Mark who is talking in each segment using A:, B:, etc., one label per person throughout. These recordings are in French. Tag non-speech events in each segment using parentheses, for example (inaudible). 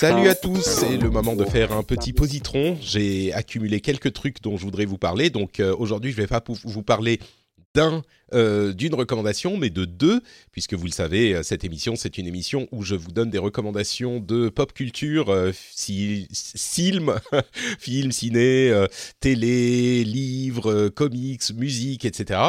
A: Salut à tous, c'est le moment de faire un petit positron. J'ai accumulé quelques trucs dont je voudrais vous parler. Donc euh, aujourd'hui, je vais pas vous parler d'un euh, d'une recommandation, mais de deux, puisque vous le savez, euh, cette émission, c'est une émission où je vous donne des recommandations de pop culture, euh, film, (laughs) film, ciné, euh, télé, livres, comics, musique, etc.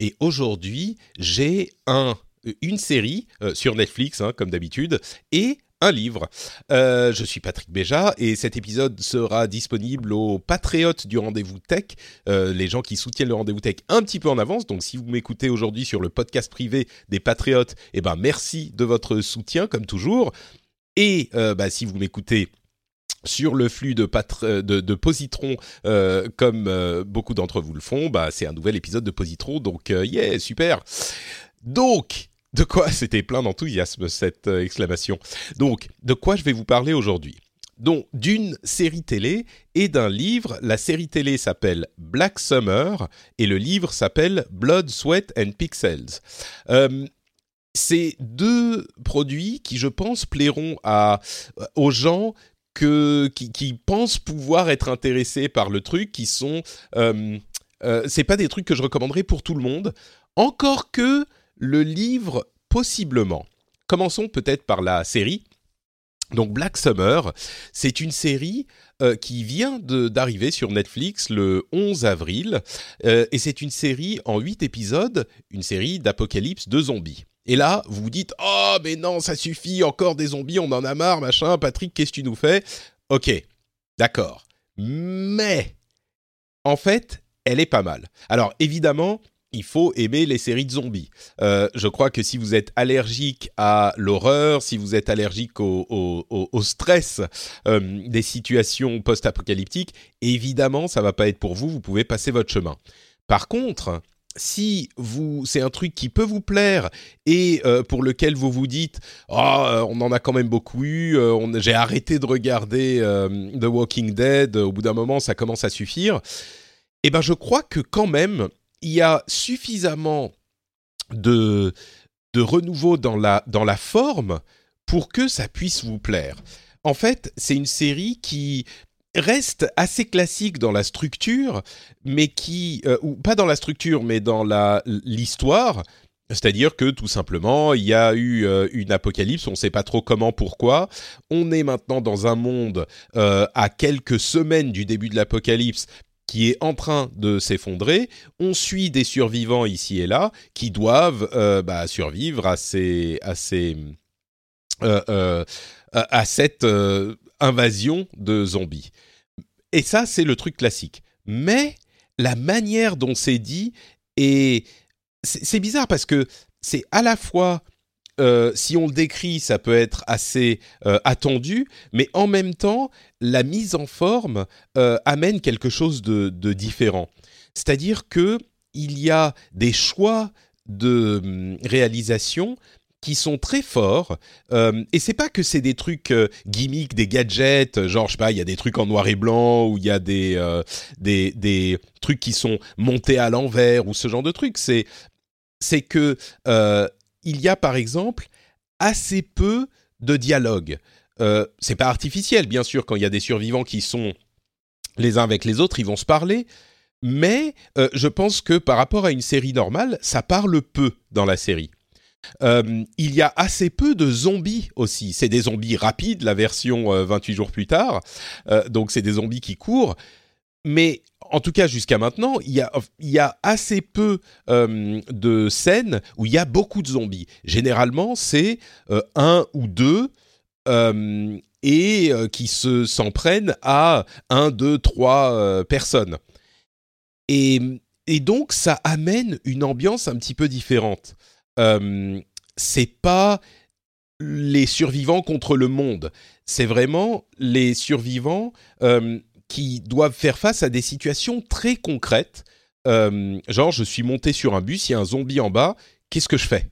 A: Et aujourd'hui, j'ai un une série sur Netflix, hein, comme d'habitude, et un livre. Euh, je suis Patrick Béja et cet épisode sera disponible aux patriotes du rendez-vous tech, euh, les gens qui soutiennent le rendez-vous tech un petit peu en avance. Donc si vous m'écoutez aujourd'hui sur le podcast privé des patriotes, eh ben merci de votre soutien comme toujours. Et euh, bah, si vous m'écoutez sur le flux de, de, de Positron, comme beaucoup d'entre vous le font, bah, c'est un nouvel épisode de Positron, donc yeah, super. Donc, de quoi (laughs) C'était plein d'enthousiasme cette euh, exclamation. Donc, de quoi je vais vous parler aujourd'hui? Donc d'une série télé et d'un livre. La série télé s'appelle Black Summer et le livre s'appelle Blood, Sweat and Pixels. Euh, c'est deux produits qui, je pense, plairont à, aux gens qui, pensent pouvoir être intéressés par le truc, qui sont... Euh, euh, c'est pas des trucs que je recommanderais pour tout le monde. Encore que le livre, possiblement. Commençons peut-être par la série. Donc Black Summer, c'est une série euh, qui vient d'arriver sur Netflix le 11 avril, euh, et c'est une série en 8 épisodes, une série d'apocalypse de zombies. Et là, vous vous dites, oh mais non, ça suffit, encore des zombies, on en a marre, machin, Patrick, qu'est-ce que tu nous fais? Ok, d'accord. Mais, en fait, elle est pas mal. Alors évidemment, il faut aimer les séries de zombies. Euh, je crois que si vous êtes allergique à l'horreur, si vous êtes allergique au, stress euh, des situations post-apocalyptiques, évidemment, ça va pas être pour vous. Vous pouvez passer votre chemin. Par contre, si vous c'est un truc qui peut vous plaire et euh, pour lequel vous vous dites oh on en a quand même beaucoup eu j'ai arrêté de regarder The Walking Dead au bout d'un moment ça commence à suffire eh ben je crois que quand même il y a suffisamment de, renouveau dans la, dans la forme pour que ça puisse vous plaire. En fait, c'est une série qui reste assez classique dans la structure, mais qui, euh, ou pas dans la structure, mais dans l'histoire. C'est-à-dire que tout simplement, il y a eu euh, une apocalypse, on ne sait pas trop comment, pourquoi. On est maintenant dans un monde euh, à quelques semaines du début de l'apocalypse qui est en train de s'effondrer. On suit des survivants ici et là qui doivent euh, bah, survivre à ces, à ces, euh, euh, à cette invasion de zombies. Et ça, c'est le truc classique. Mais la manière dont c'est dit est, c'est bizarre parce que c'est à la fois euh, si on le décrit, ça peut être assez euh, attendu, mais en même temps, la mise en forme euh, amène quelque chose de, différent. C'est-à-dire que il y a des choix de hum, réalisation qui sont très forts et c'est pas que c'est des trucs gimmicks des gadgets genre je sais pas il y a des trucs en noir et blanc ou il y a des, des, des trucs qui sont montés à l'envers ou ce genre de trucs c'est c'est que il y a par exemple assez peu de dialogue. Euh, c'est pas artificiel, bien sûr, quand il y a des survivants qui sont les uns avec les autres, ils vont se parler. Mais euh, je pense que par rapport à une série normale, ça parle peu dans la série. Euh, il y a assez peu de zombies aussi. C'est des zombies rapides, la version 28 jours plus tard. donc c'est des zombies qui courent. Mais en tout cas jusqu'à maintenant, il y a, assez peu euh, de scènes où il y a beaucoup de zombies. Généralement, c'est euh, un ou deux euh, et qui se s'en prennent à un, deux, trois personnes. Et, et, donc, ça amène une ambiance un petit peu différente. c'est pas les survivants contre le monde. C'est vraiment les survivants qui doivent faire face à des situations très concrètes. Euh, genre, je suis monté sur un bus, il y a un zombie en bas, qu'est-ce que je fais?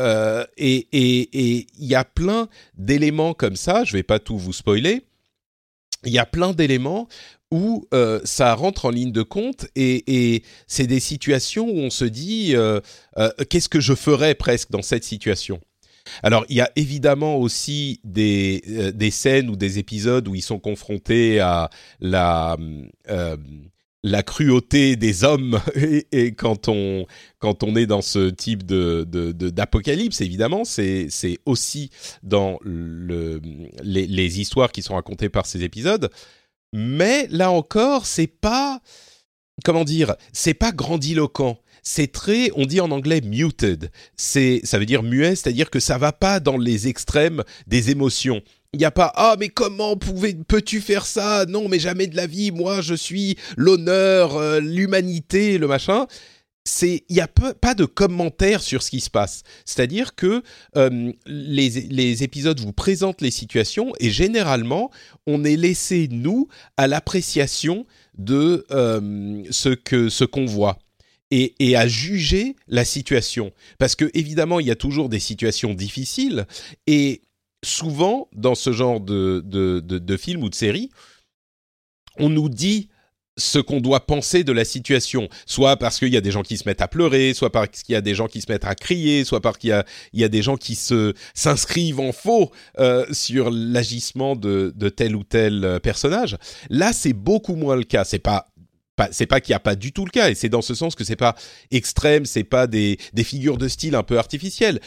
A: Euh, Et il y a plein d'éléments comme ça, je vais pas tout vous spoiler, il y a plein d'éléments où euh, ça rentre en ligne de compte et, et c'est des situations où on se dit qu'est-ce que je ferais presque dans cette situation? Alors, il y a évidemment aussi des, euh, des scènes ou des épisodes où ils sont confrontés à la, euh, la cruauté des hommes. (laughs) Et, quand on quand on est dans ce type de d'apocalypse évidemment c'est c'est aussi dans le les, les, histoires qui sont racontées par ces épisodes. Mais là encore c'est pas comment dire c'est pas grandiloquent c'est très, on dit en anglais muted. C'est, ça veut dire muet, c'est-à-dire que ça va pas dans les extrêmes des émotions. Il n'y a pas ah mais comment peux-tu faire ça? Non mais jamais de la vie. Moi je suis l'honneur, euh, l'humanité, le machin. C'est il n'y a pas de commentaire sur ce qui se passe. C'est-à-dire que euh, les, les épisodes vous présentent les situations et généralement on est laissé nous à l'appréciation de euh, ce que ce qu'on voit et, à juger la situation. Parce que évidemment, il y a toujours des situations difficiles et souvent dans ce genre de, de, de, film ou de série, on nous dit ce qu'on doit penser de la situation, soit parce qu'il y a des gens qui se mettent à pleurer, soit parce qu'il y a des gens qui se mettent à crier, soit parce qu'il y a, des gens qui s'inscrivent en faux euh, sur l'agissement de, tel ou tel euh, personnage. Là, c'est beaucoup moins le cas. C'est pas c'est pas qu'il n'y a pas du tout le cas, et c'est dans ce sens que c'est pas extrême, c'est pas des, des figures de style un peu artificielles.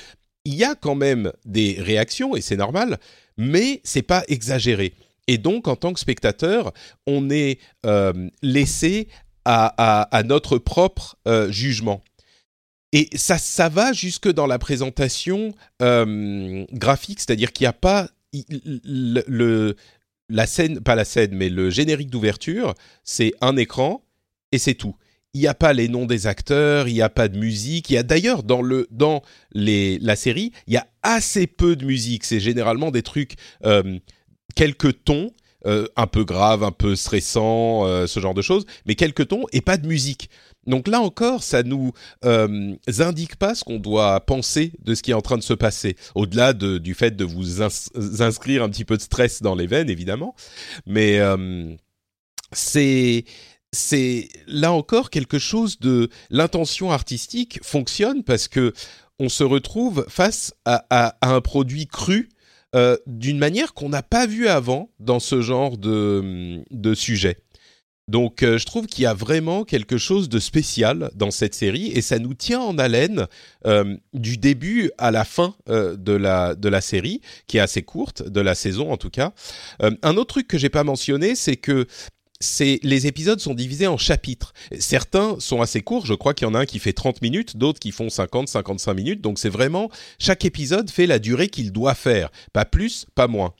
A: Il y a quand même des réactions, et c'est normal, mais c'est pas exagéré. Et donc, en tant que spectateur, on est euh, laissé à, notre propre euh, jugement. Et ça, ça va jusque dans la présentation euh, graphique, c'est-à-dire qu'il n'y a pas la scène, pas la scène, mais le générique d'ouverture, c'est un écran et c'est tout. Il n'y a pas les noms des acteurs, il n'y a pas de musique. Il y a d'ailleurs dans le dans les la série, il y a assez peu de musique. C'est généralement des trucs quelques tons. Euh, un peu graves, un peu stressants, euh, ce genre de choses, mais quelques tons et pas de musique. Donc là encore, ça nous euh, indique pas ce qu'on doit penser de ce qui est en train de se passer, au-delà de, du fait de vous inscrire un petit peu de stress dans les veines, évidemment. Mais euh, c'est c'est là encore quelque chose de l'intention artistique fonctionne parce que on se retrouve face à, à, un produit cru euh, d'une manière qu'on n'a pas vu avant dans ce genre de, de sujet. Donc euh, je trouve qu'il y a vraiment quelque chose de spécial dans cette série et ça nous tient en haleine euh, du début à la fin de, la, de la série, qui est assez courte, de la saison en tout cas. un autre truc que j'ai pas mentionné, c'est que les épisodes sont divisés en chapitres. Certains sont assez courts, je crois qu'il y en a un qui fait 30 minutes, d'autres qui font 50, 55 minutes. Donc c'est vraiment chaque épisode fait la durée qu'il doit faire, pas plus, pas moins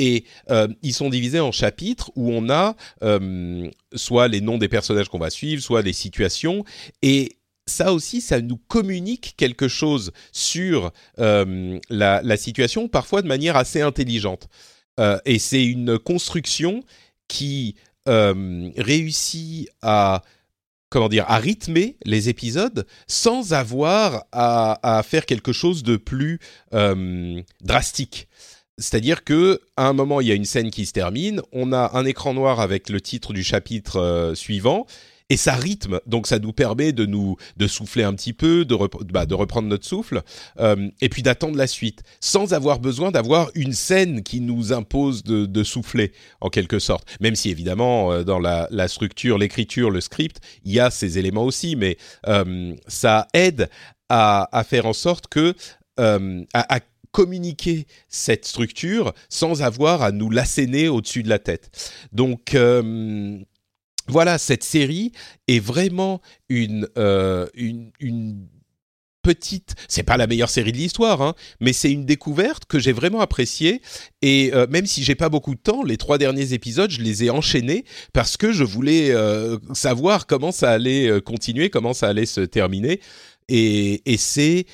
A: et euh, ils sont divisés en chapitres où on a euh, soit les noms des personnages qu'on va suivre, soit les situations et ça aussi, ça nous communique quelque chose sur euh, la, situation, parfois de manière assez intelligente. et c'est une construction qui réussit à comment dire, à rythmer les épisodes sans avoir à, faire quelque chose de plus drastique. C'est-à-dire que à un moment, il y a une scène qui se termine, on a un écran noir avec le titre du chapitre euh, suivant, et ça rythme. Donc ça nous permet de nous de souffler un petit peu, de, bah, de reprendre notre souffle, euh, et puis d'attendre la suite, sans avoir besoin d'avoir une scène qui nous impose de, de, souffler en quelque sorte. Même si évidemment euh, dans la, structure, l'écriture, le script, il y a ces éléments aussi, mais ça aide à, à, faire en sorte que à, communiquer cette structure sans avoir à nous l'asséner au-dessus de la tête. Donc, euh, voilà, cette série est vraiment une, une, une petite, c'est pas la meilleure série de l'histoire, hein, mais c'est une découverte que j'ai vraiment appréciée. Et euh, même si j'ai pas beaucoup de temps, les trois derniers épisodes, je les ai enchaînés parce que je voulais euh, savoir comment ça allait euh, continuer, comment ça allait se terminer. Et c'est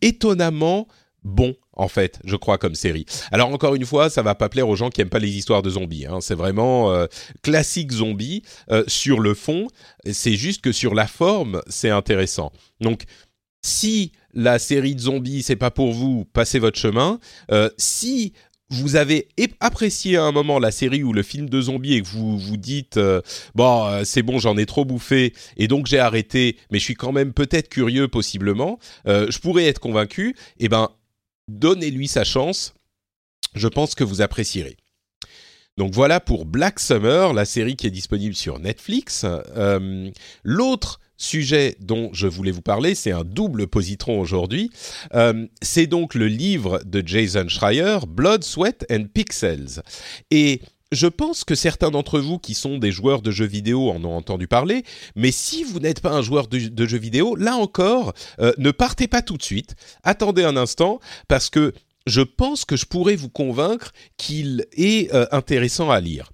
A: étonnamment bon en fait, je crois comme série. Alors encore une fois, ça va pas plaire aux gens qui aiment pas les histoires de zombies. Hein. C'est vraiment classique zombie sur le fond. C'est juste que sur la forme, c'est intéressant. Donc si la série de zombies c'est pas pour vous, passez votre chemin. Euh, si vous avez apprécié à un moment la série ou le film de zombies et que vous vous dites euh, bon euh, c'est bon j'en ai trop bouffé et donc j'ai arrêté mais je suis quand même peut-être curieux possiblement je pourrais être convaincu eh ben donnez-lui sa chance je pense que vous apprécierez donc voilà pour Black Summer la série qui est disponible sur Netflix l'autre sujet dont je voulais vous parler, c'est un double positron aujourd'hui. Euh, c'est donc le livre de Jason Schreier, Blood, Sweat and Pixels. Et je pense que certains d'entre vous qui sont des joueurs de jeux vidéo en ont entendu parler, mais si vous n'êtes pas un joueur de, jeux vidéo, là encore, euh, ne partez pas tout de suite. Attendez un instant, parce que je pense que je pourrais vous convaincre qu'il est euh, intéressant à lire.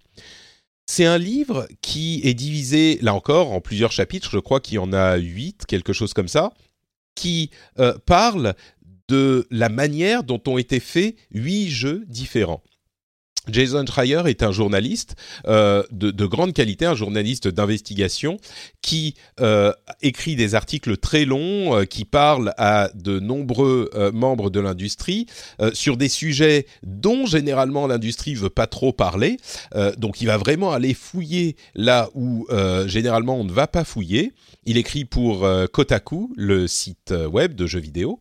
A: C'est un livre qui est divisé, là encore, en plusieurs chapitres, je crois qu'il y en a huit, quelque chose comme ça, qui euh, parle de la manière dont ont été faits huit jeux différents. Jason Schreier est un journaliste euh, de, grande qualité, un journaliste d'investigation qui euh, écrit des articles très longs, euh, qui parle à de nombreux membres de l'industrie sur des sujets dont généralement l'industrie veut pas trop parler. donc il va vraiment aller fouiller là où généralement on ne va pas fouiller. Il écrit pour Kotaku, le site web de jeux vidéo.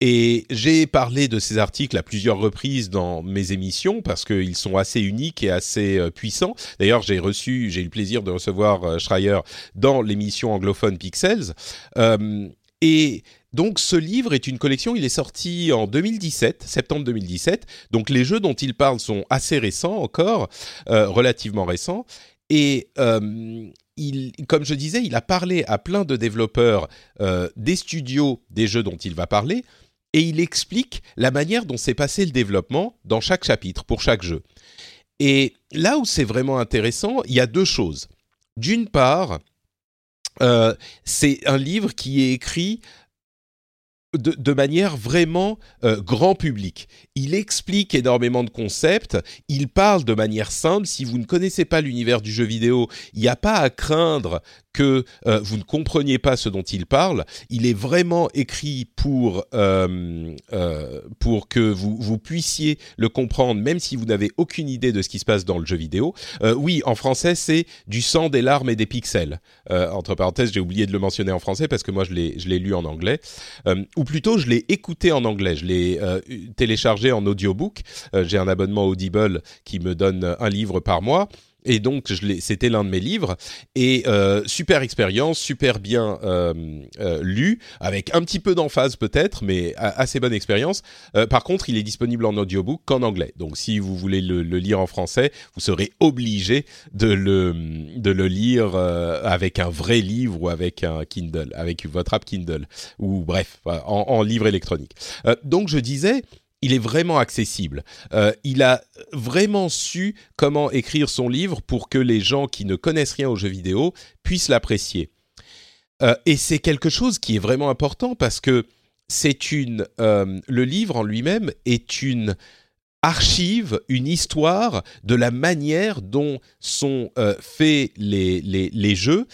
A: Et j'ai parlé de ces articles à plusieurs reprises dans mes émissions parce qu'ils sont assez uniques et assez euh, puissants. D'ailleurs, j'ai eu le plaisir de recevoir euh, Schreier dans l'émission anglophone Pixels. Euh, et donc ce livre est une collection, il est sorti en 2017, septembre 2017. Donc les jeux dont il parle sont assez récents encore, relativement récents. Et comme je disais, il a parlé à plein de développeurs des studios des jeux dont il va parler, et il explique la manière dont s'est passé le développement dans chaque chapitre, pour chaque jeu. Et là où c'est vraiment intéressant, il y a deux choses. D'une part, euh, c'est un livre qui est écrit de, manière vraiment euh, grand public. Il explique énormément de concepts, il parle de manière simple. Si vous ne connaissez pas l'univers du jeu vidéo, il n'y a pas à craindre que euh, vous ne compreniez pas ce dont il parle. Il est vraiment écrit pour, euh, euh, pour que vous, vous puissiez le comprendre, même si vous n'avez aucune idée de ce qui se passe dans le jeu vidéo. oui, en français, c'est du sang, des larmes et des pixels. entre parenthèses, j'ai oublié de le mentionner en français parce que moi, je l'ai lu en anglais. ou plutôt, je l'ai écouté en anglais. Je l'ai téléchargé en audiobook. j'ai un abonnement Audible qui me donne un livre par mois. Et donc, c'était l'un de mes livres. Et euh, super expérience, super bien euh, euh, lu, avec un petit peu d'emphase peut-être, mais assez bonne expérience. par contre, il est disponible en audiobook qu'en anglais. Donc, si vous voulez le, lire en français, vous serez obligé de le, de le lire avec un vrai livre ou avec un Kindle, avec votre app Kindle, ou bref, en, en livre électronique. donc, je disais il est vraiment accessible. Euh, il a vraiment su comment écrire son livre pour que les gens qui ne connaissent rien aux jeux vidéo puissent l'apprécier. Euh, et c'est quelque chose qui est vraiment important parce que c'est une, euh, le livre en lui-même est une archive, une histoire de la manière dont sont faits les, les, les jeux.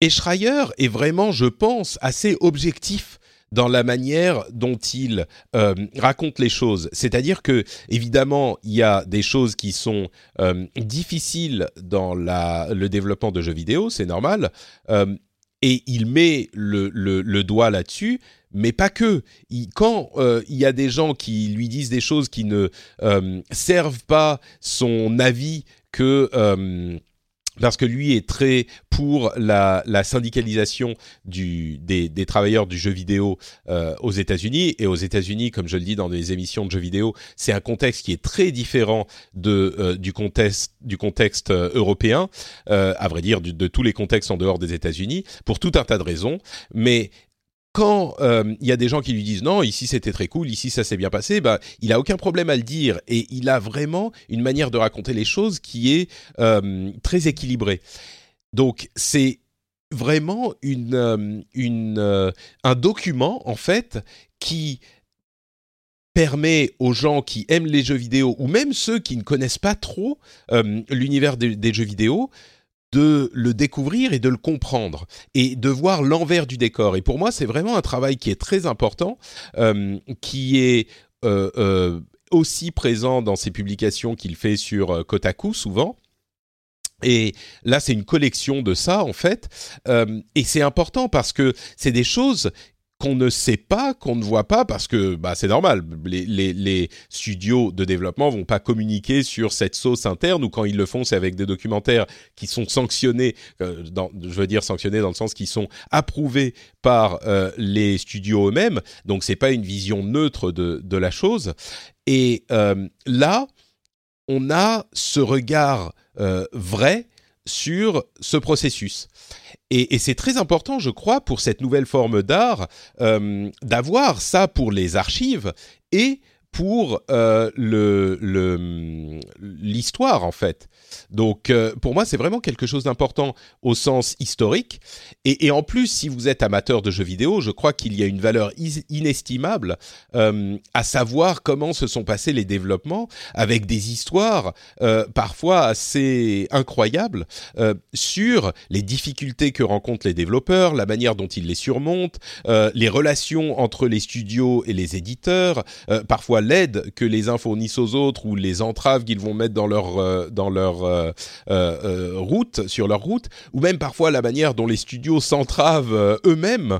A: Et Schreier est vraiment, je pense, assez objectif dans la manière dont il euh, raconte les choses. C'est-à-dire que, évidemment, il y a des choses qui sont euh, difficiles dans le développement de jeux vidéo, c'est normal, euh, et il met le, doigt là-dessus, mais pas que. quand il y a des gens qui lui disent des choses qui ne servent pas son avis que parce que lui est très pour la, la syndicalisation du, des, des, travailleurs du jeu vidéo euh, aux États-Unis. Et aux États-Unis, comme je le dis dans des émissions de jeux vidéo, c'est un contexte qui est très différent de, euh, du contexte, du contexte euh, européen, euh, à vrai dire, de tous les contextes en dehors des États-Unis, pour tout un tas de raisons. Mais quand euh, il y a des gens qui lui disent non, ici c'était très cool, ici ça s'est bien passé, bah, il a aucun problème à le dire et il a vraiment une manière de raconter les choses qui est euh, très équilibrée. Donc c'est vraiment euh, un document en fait qui permet aux gens qui aiment les jeux vidéo ou même ceux qui ne connaissent pas trop l'univers des jeux vidéo de le découvrir et de le comprendre et de voir l'envers du décor. Et pour moi, c'est vraiment un travail qui est très important, euh, qui est euh, euh, aussi présent dans ses publications qu'il fait sur Kotaku souvent. Et là, c'est une collection de ça, en fait. Et c'est important parce que c'est des choses qu'on ne sait pas, qu'on ne voit pas, parce que bah, c'est normal. Les, studios de développement vont pas communiquer sur cette sauce interne, ou quand ils le font, c'est avec des documentaires qui sont sanctionnés, euh, dans, je veux dire sanctionnés dans le sens qui sont approuvés par euh, les studios eux-mêmes. Donc c'est pas une vision neutre de, la chose. Et euh, là, on a ce regard vrai sur ce processus. Et, c'est très important, je crois, pour cette nouvelle forme d'art, euh, d'avoir ça pour les archives et pour euh, l'histoire en fait. Donc euh, pour moi c'est vraiment quelque chose d'important au sens historique et, en plus si vous êtes amateur de jeux vidéo, je crois qu'il y a une valeur inestimable euh, à savoir comment se sont passés les développements avec des histoires euh, parfois assez incroyables sur les difficultés que rencontrent les développeurs, la manière dont ils les surmontent, les relations entre les studios et les éditeurs, parfois l'aide que les uns fournissent aux autres ou les entraves qu'ils vont mettre dans leur euh, dans leur euh, euh, route sur leur route ou même parfois la manière dont les studios s'entravent eux-mêmes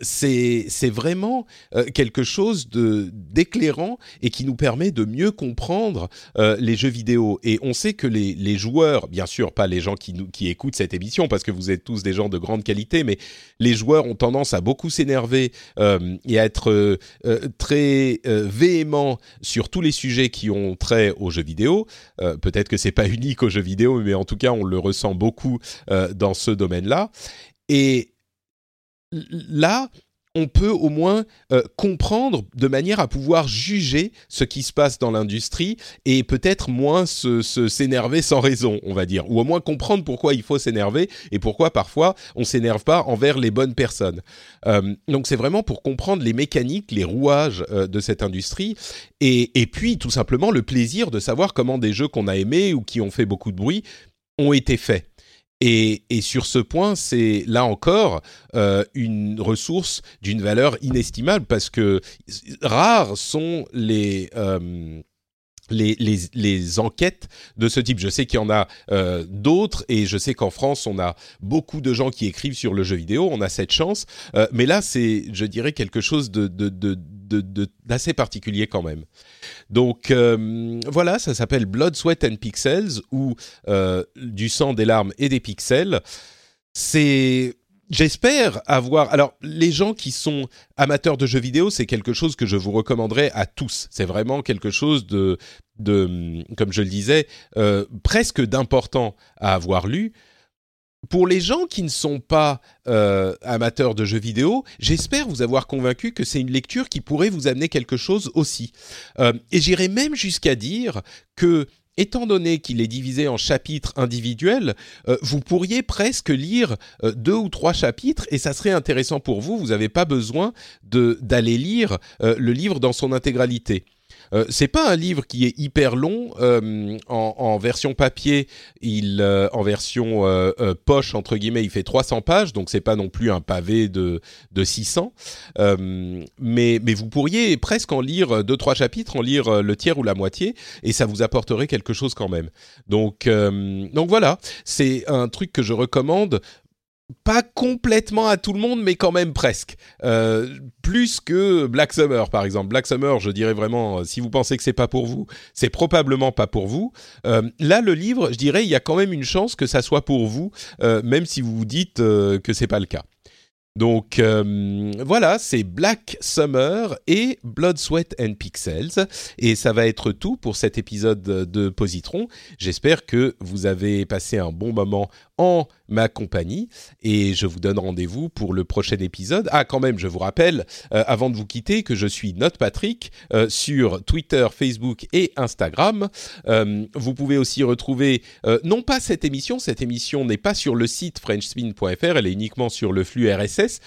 A: c'est vraiment quelque chose d'éclairant et qui nous permet de mieux comprendre les jeux vidéo. Et on sait que les les joueurs bien sûr pas les gens qui nous qui écoutent cette émission parce que vous êtes tous des gens de grande qualité mais les joueurs ont tendance à beaucoup s'énerver et à être très véhément sur tous les sujets qui ont trait aux jeux vidéo. Euh, Peut-être que c'est pas (laughs) unique aux jeux vidéo, mais en tout cas, on le ressent beaucoup euh, dans ce domaine-là. Et là, on peut au moins euh, comprendre de manière à pouvoir juger ce qui se passe dans l'industrie et peut-être moins se, s'énerver sans raison, on va dire, ou au moins comprendre pourquoi il faut s'énerver et pourquoi parfois on s'énerve pas envers les bonnes personnes. Euh, donc c'est vraiment pour comprendre les mécaniques, les rouages euh, de cette industrie et puis tout simplement le plaisir de savoir comment des jeux qu'on a aimés ou qui ont fait beaucoup de bruit ont été faits. Et, sur ce point, c'est là encore euh, une ressource d'une valeur inestimable parce que rares sont les euh, les, les, enquêtes de ce type. Je sais qu'il y en a euh, d'autres et je sais qu'en France, on a beaucoup de gens qui écrivent sur le jeu vidéo. On a cette chance. Mais là, c'est, je dirais, quelque chose de, d'assez particulier quand même. Donc euh, voilà, ça s'appelle Blood, Sweat and Pixels ou euh, du sang, des larmes et des pixels. C'est J'espère avoir. Alors, les gens qui sont amateurs de jeux vidéo, c'est quelque chose que je vous recommanderais à tous. C'est vraiment quelque chose de, de, comme je le disais, euh, presque d'important à avoir lu. Pour les gens qui ne sont pas euh, amateurs de jeux vidéo, j'espère vous avoir convaincu que c'est une lecture qui pourrait vous amener quelque chose aussi. Euh, et j'irai même jusqu'à dire que étant donné qu'il est divisé en chapitres individuels, euh, vous pourriez presque lire deux ou trois chapitres et ça serait intéressant pour vous. Vous n'avez pas besoin d'aller lire le livre dans son intégralité. Euh, c'est pas un livre qui est hyper long euh, en, version papier. Il euh, en version poche entre guillemets, il fait 300 pages, donc c'est pas non plus un pavé de de 600. mais mais vous pourriez presque en lire deux trois chapitres, en lire le tiers ou la moitié, et ça vous apporterait quelque chose quand même. Donc donc voilà, c'est un truc que je recommande pas complètement à tout le monde, mais quand même presque. Euh, plus que Black Summer, par exemple. Black Summer, je dirais vraiment, euh, si vous pensez que c'est pas pour vous, c'est probablement pas pour vous. Euh, là, le livre, je dirais, il y a quand même une chance que ça soit pour vous, même si vous vous dites que c'est pas le cas. Donc voilà, c'est Black Summer et Blood, Sweat and Pixels. Et ça va être tout pour cet épisode de Positron. J'espère que vous avez passé un bon moment en ma compagnie et je vous donne rendez-vous pour le prochain épisode. Ah quand même, je vous rappelle, euh, avant de vous quitter, que je suis Note Patrick euh, sur Twitter, Facebook et Instagram. Euh, vous pouvez aussi retrouver, non pas cette émission, cette émission n'est pas sur le site frenchspin.fr, elle est uniquement sur le flux RSS,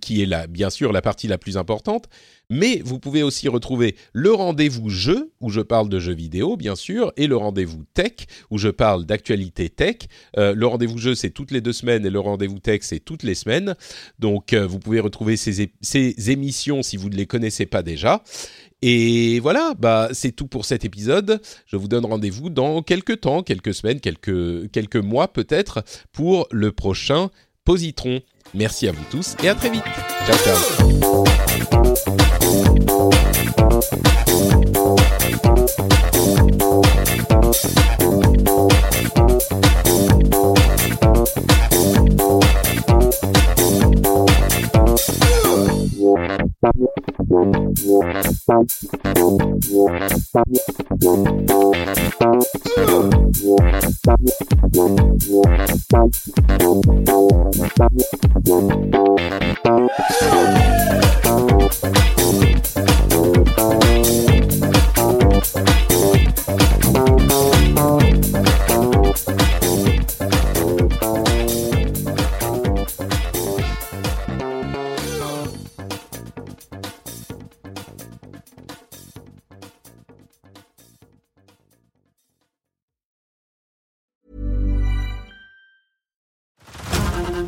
A: qui est là, bien sûr la partie la plus importante. Mais vous pouvez aussi retrouver le rendez-vous jeu, où je parle de jeux vidéo, bien sûr, et le rendez-vous tech, où je parle d'actualité tech. Euh, le rendez-vous jeu, c'est toutes les deux semaines, et le rendez-vous tech, c'est toutes les semaines. Donc, euh, vous pouvez retrouver ces, ces, émissions si vous ne les connaissez pas déjà. Et voilà, bah, c'est tout pour cet épisode. Je vous donne rendez-vous dans quelques temps, quelques semaines, quelques, quelques mois peut-être, pour le prochain Positron. Merci à vous tous et à très vite. Ciao, ciao.